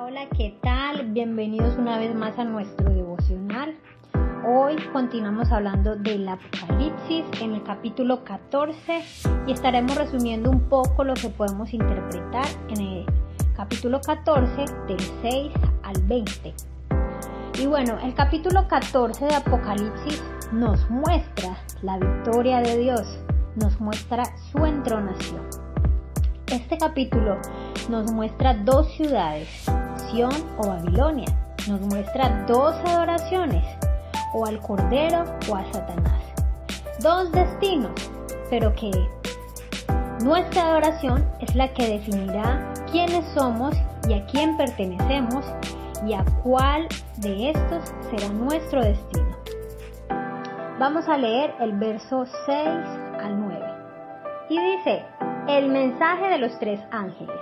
Hola, ¿qué tal? Bienvenidos una vez más a nuestro devocional. Hoy continuamos hablando del Apocalipsis en el capítulo 14 y estaremos resumiendo un poco lo que podemos interpretar en el capítulo 14 del 6 al 20. Y bueno, el capítulo 14 de Apocalipsis nos muestra la victoria de Dios, nos muestra su entronación. Este capítulo nos muestra dos ciudades, O Babilonia. Nos muestra dos adoraciones, o al Cordero o a Satanás. Dos destinos, pero que nuestra adoración es la que definirá quiénes somos y a quién pertenecemos y a cuál de estos será nuestro destino. Vamos a leer el verso 6 al 9. Y dice, el mensaje de los tres ángeles.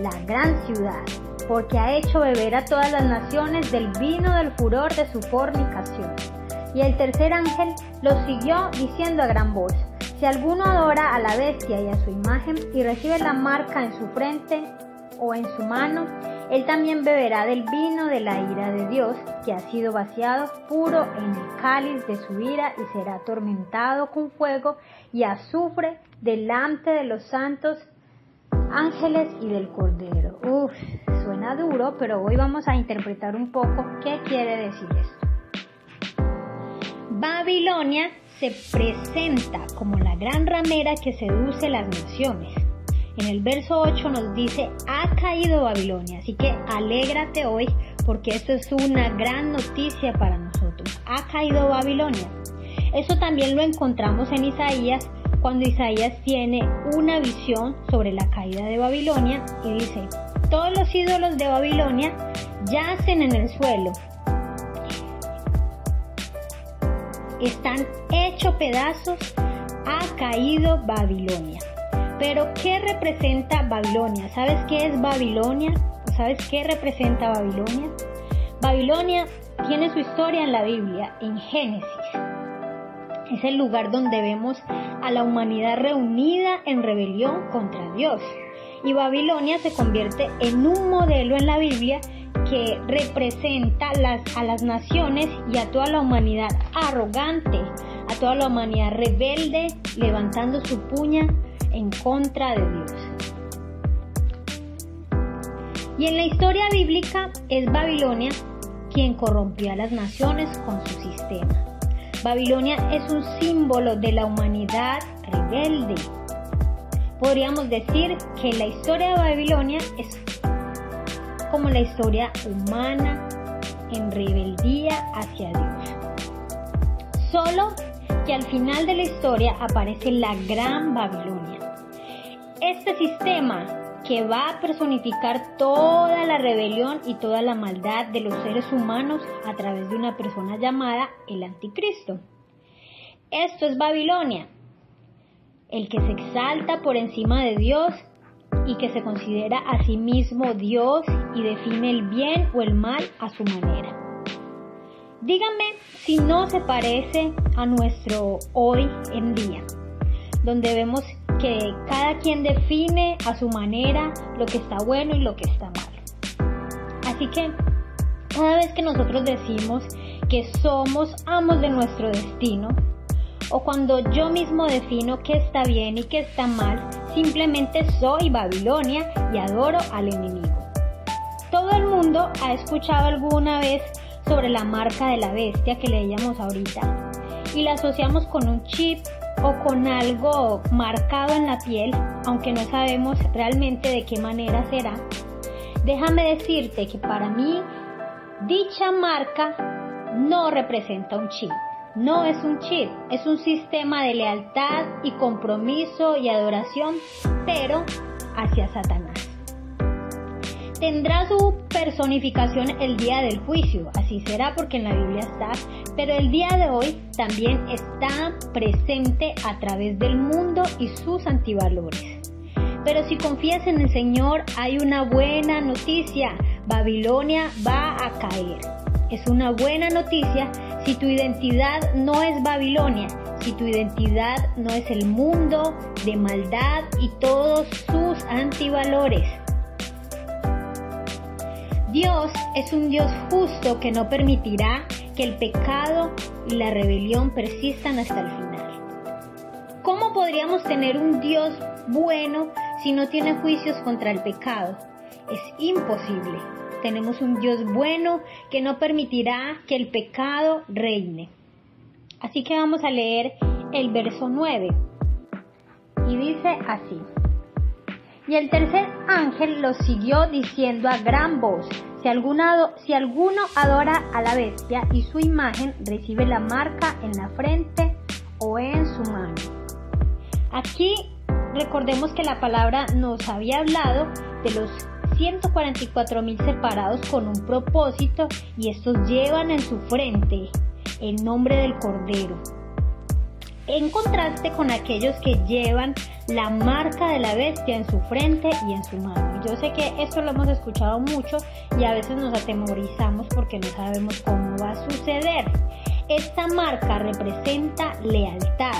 la gran ciudad, porque ha hecho beber a todas las naciones del vino del furor de su fornicación. Y el tercer ángel lo siguió diciendo a gran voz, si alguno adora a la bestia y a su imagen y recibe la marca en su frente o en su mano, él también beberá del vino de la ira de Dios, que ha sido vaciado puro en el cáliz de su ira y será atormentado con fuego y azufre delante de los santos ángeles y del Cordero. Uf, suena duro, pero hoy vamos a interpretar un poco qué quiere decir esto. Babilonia se presenta como la gran ramera que seduce las naciones. En el verso 8 nos dice, ha caído Babilonia, así que alégrate hoy porque esto es una gran noticia para nosotros. Ha caído Babilonia. Eso también lo encontramos en Isaías cuando Isaías tiene una visión sobre la caída de Babilonia y dice, todos los ídolos de Babilonia yacen en el suelo, están hechos pedazos, ha caído Babilonia. Pero ¿qué representa Babilonia? ¿Sabes qué es Babilonia? ¿Sabes qué representa Babilonia? Babilonia tiene su historia en la Biblia, en Génesis. Es el lugar donde vemos a la humanidad reunida en rebelión contra Dios. Y Babilonia se convierte en un modelo en la Biblia que representa a las naciones y a toda la humanidad arrogante, a toda la humanidad rebelde, levantando su puña en contra de Dios. Y en la historia bíblica es Babilonia quien corrompió a las naciones con su sistema. Babilonia es un símbolo de la humanidad rebelde. Podríamos decir que la historia de Babilonia es como la historia humana en rebeldía hacia Dios. Solo que al final de la historia aparece la gran Babilonia. Este sistema que va a personificar toda la rebelión y toda la maldad de los seres humanos a través de una persona llamada el anticristo. Esto es Babilonia, el que se exalta por encima de Dios y que se considera a sí mismo Dios y define el bien o el mal a su manera. Díganme si no se parece a nuestro hoy en día, donde vemos que cada quien define a su manera lo que está bueno y lo que está mal. Así que cada vez que nosotros decimos que somos amos de nuestro destino, o cuando yo mismo defino qué está bien y qué está mal, simplemente soy Babilonia y adoro al enemigo. Todo el mundo ha escuchado alguna vez sobre la marca de la bestia que leíamos ahorita y la asociamos con un chip o con algo marcado en la piel, aunque no sabemos realmente de qué manera será, déjame decirte que para mí dicha marca no representa un chip. No es un chip, es un sistema de lealtad y compromiso y adoración, pero hacia Satanás. Tendrá su personificación el día del juicio, así será porque en la Biblia está, pero el día de hoy también está presente a través del mundo y sus antivalores. Pero si confías en el Señor, hay una buena noticia, Babilonia va a caer. Es una buena noticia si tu identidad no es Babilonia, si tu identidad no es el mundo de maldad y todos sus antivalores. Dios es un Dios justo que no permitirá que el pecado y la rebelión persistan hasta el final. ¿Cómo podríamos tener un Dios bueno si no tiene juicios contra el pecado? Es imposible. Tenemos un Dios bueno que no permitirá que el pecado reine. Así que vamos a leer el verso 9. Y dice así. Y el tercer ángel lo siguió diciendo a gran voz, si, si alguno adora a la bestia y su imagen recibe la marca en la frente o en su mano. Aquí recordemos que la palabra nos había hablado de los 144 mil separados con un propósito y estos llevan en su frente el nombre del Cordero en contraste con aquellos que llevan la marca de la bestia en su frente y en su mano. Yo sé que esto lo hemos escuchado mucho y a veces nos atemorizamos porque no sabemos cómo va a suceder. Esta marca representa lealtad,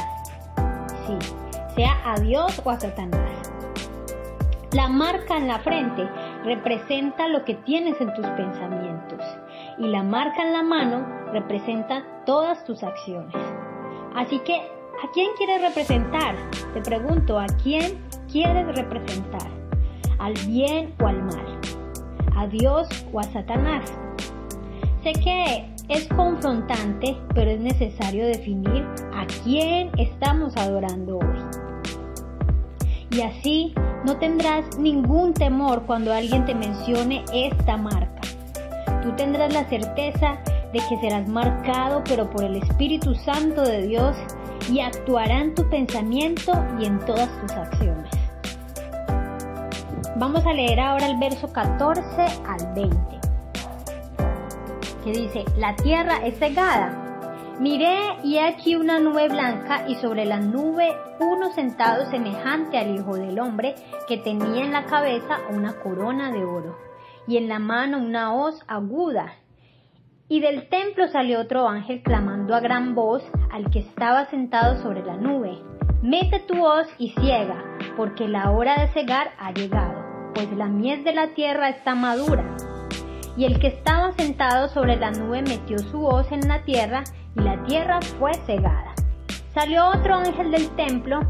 sí, sea a Dios o a Satanás. La marca en la frente representa lo que tienes en tus pensamientos y la marca en la mano representa todas tus acciones. Así que, ¿a quién quieres representar? Te pregunto, ¿a quién quieres representar? ¿Al bien o al mal? ¿A Dios o a Satanás? Sé que es confrontante, pero es necesario definir a quién estamos adorando hoy. Y así no tendrás ningún temor cuando alguien te mencione esta marca. Tú tendrás la certeza de que serás marcado pero por el Espíritu Santo de Dios y actuará en tu pensamiento y en todas tus acciones. Vamos a leer ahora el verso 14 al 20, que dice, la tierra es cegada. Miré y aquí una nube blanca y sobre la nube uno sentado semejante al Hijo del Hombre que tenía en la cabeza una corona de oro y en la mano una hoz aguda y del templo salió otro ángel clamando a gran voz al que estaba sentado sobre la nube, Mete tu hoz y ciega, porque la hora de cegar ha llegado, pues la miel de la tierra está madura. Y el que estaba sentado sobre la nube metió su hoz en la tierra, y la tierra fue cegada. Salió otro ángel del templo,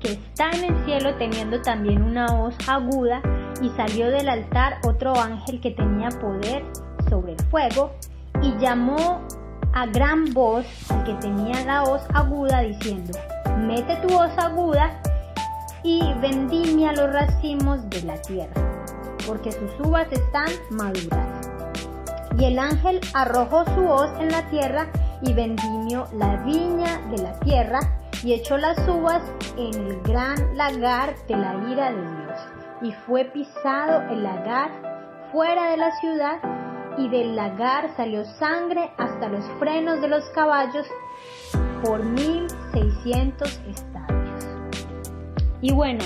que está en el cielo teniendo también una hoz aguda, y salió del altar otro ángel que tenía poder sobre el fuego, y llamó a gran voz al que tenía la voz aguda diciendo, mete tu voz aguda y vendimia los racimos de la tierra, porque sus uvas están maduras. Y el ángel arrojó su voz en la tierra y vendimió la viña de la tierra y echó las uvas en el gran lagar de la ira de Dios. Y fue pisado el lagar fuera de la ciudad y del lagar salió sangre hasta los frenos de los caballos por 1600 estadios. Y bueno,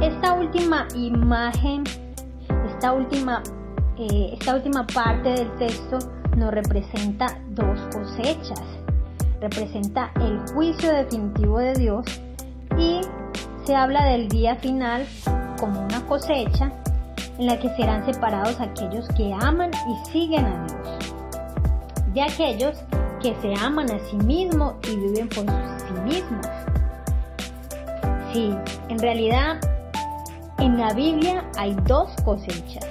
esta última imagen, esta última, eh, esta última parte del texto nos representa dos cosechas. Representa el juicio definitivo de Dios y se habla del día final como una cosecha en la que serán separados aquellos que aman y siguen a Dios, de aquellos que se aman a sí mismos y viven por sí mismos. Sí, en realidad en la Biblia hay dos cosechas,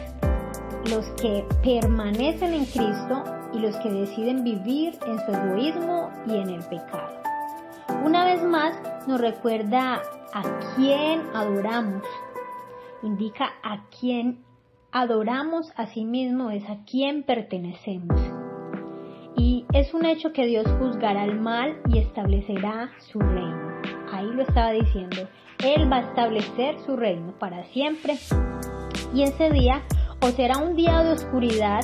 los que permanecen en Cristo y los que deciden vivir en su egoísmo y en el pecado. Una vez más nos recuerda a quién adoramos indica a quién adoramos a sí mismo, es a quién pertenecemos. Y es un hecho que Dios juzgará el mal y establecerá su reino. Ahí lo estaba diciendo. Él va a establecer su reino para siempre. Y ese día ¿O será un día de oscuridad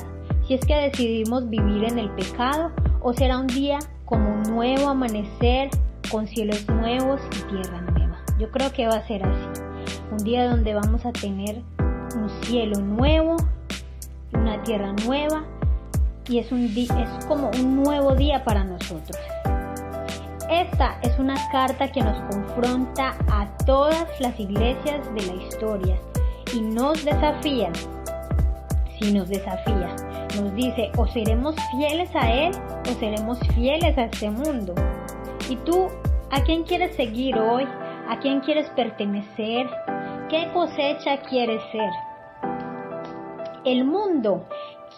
si es que decidimos vivir en el pecado? ¿O será un día como un nuevo amanecer con cielos nuevos y tierra nueva? Yo creo que va a ser así. Un día donde vamos a tener un cielo nuevo, una tierra nueva y es, un es como un nuevo día para nosotros. Esta es una carta que nos confronta a todas las iglesias de la historia y nos desafía. Si nos desafía, nos dice o seremos fieles a Él o seremos fieles a este mundo. ¿Y tú a quién quieres seguir hoy? ¿A quién quieres pertenecer? ¿Qué cosecha quieres ser? El mundo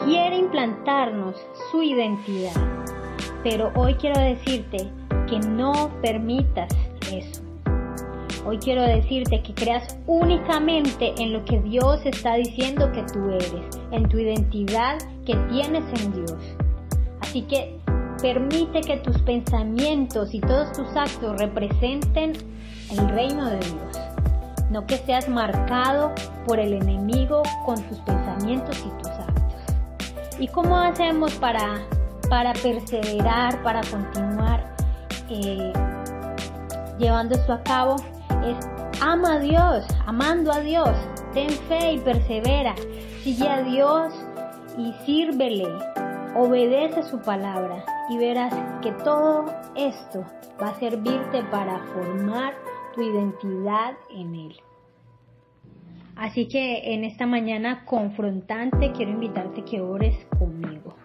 quiere implantarnos su identidad, pero hoy quiero decirte que no permitas eso. Hoy quiero decirte que creas únicamente en lo que Dios está diciendo que tú eres, en tu identidad que tienes en Dios. Así que permite que tus pensamientos y todos tus actos representen el reino de Dios no que seas marcado por el enemigo con tus pensamientos y tus actos. ¿Y cómo hacemos para, para perseverar, para continuar eh, llevando esto a cabo? Es ama a Dios, amando a Dios, ten fe y persevera, sigue a Dios y sírvele, obedece su palabra y verás que todo esto va a servirte para formar tu identidad en Él. Así que en esta mañana confrontante quiero invitarte que ores conmigo.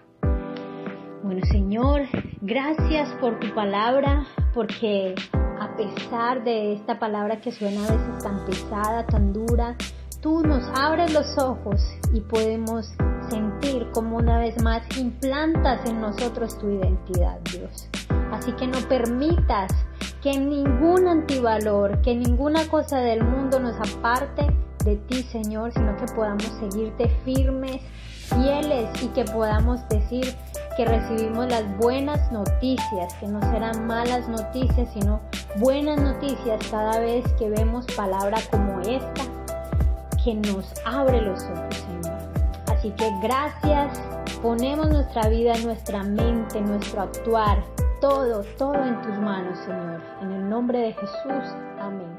Bueno Señor, gracias por tu palabra, porque a pesar de esta palabra que suena a veces tan pesada, tan dura, tú nos abres los ojos y podemos sentir como una vez más implantas en nosotros tu identidad, Dios. Así que no permitas que ningún antivalor, que ninguna cosa del mundo nos aparte de ti, Señor, sino que podamos seguirte firmes, fieles y que podamos decir que recibimos las buenas noticias, que no serán malas noticias, sino buenas noticias cada vez que vemos palabra como esta, que nos abre los ojos. Así que gracias, ponemos nuestra vida, nuestra mente, nuestro actuar, todo, todo en tus manos, Señor. En el nombre de Jesús, amén.